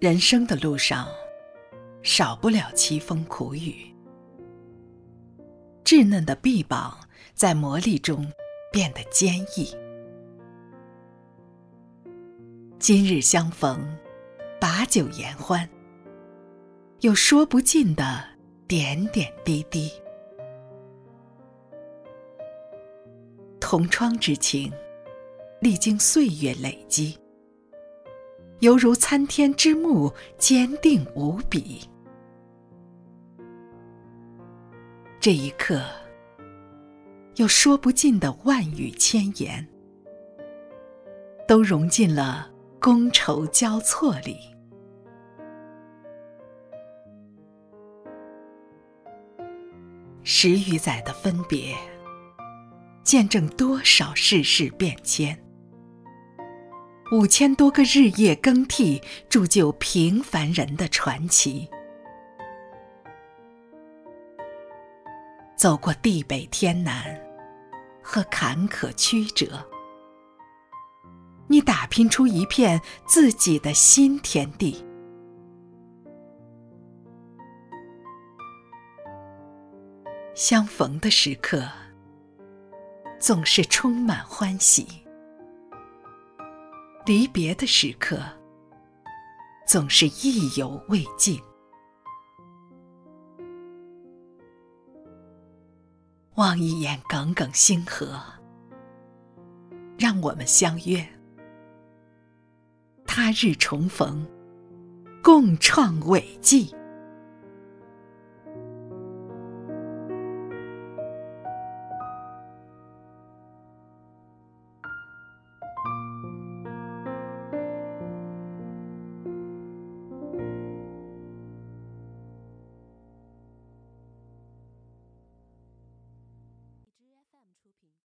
人生的路上，少不了凄风苦雨。稚嫩的臂膀在磨砺中变得坚毅。今日相逢，把酒言欢，有说不尽的点点滴滴。同窗之情，历经岁月累积。犹如参天之木，坚定无比。这一刻，有说不尽的万语千言，都融进了觥筹交错里。十余载的分别，见证多少世事变迁。五千多个日夜更替，铸就平凡人的传奇。走过地北天南和坎坷曲折，你打拼出一片自己的新天地。相逢的时刻，总是充满欢喜。离别的时刻，总是意犹未尽。望一眼耿耿星河，让我们相约，他日重逢，共创伟绩。出品。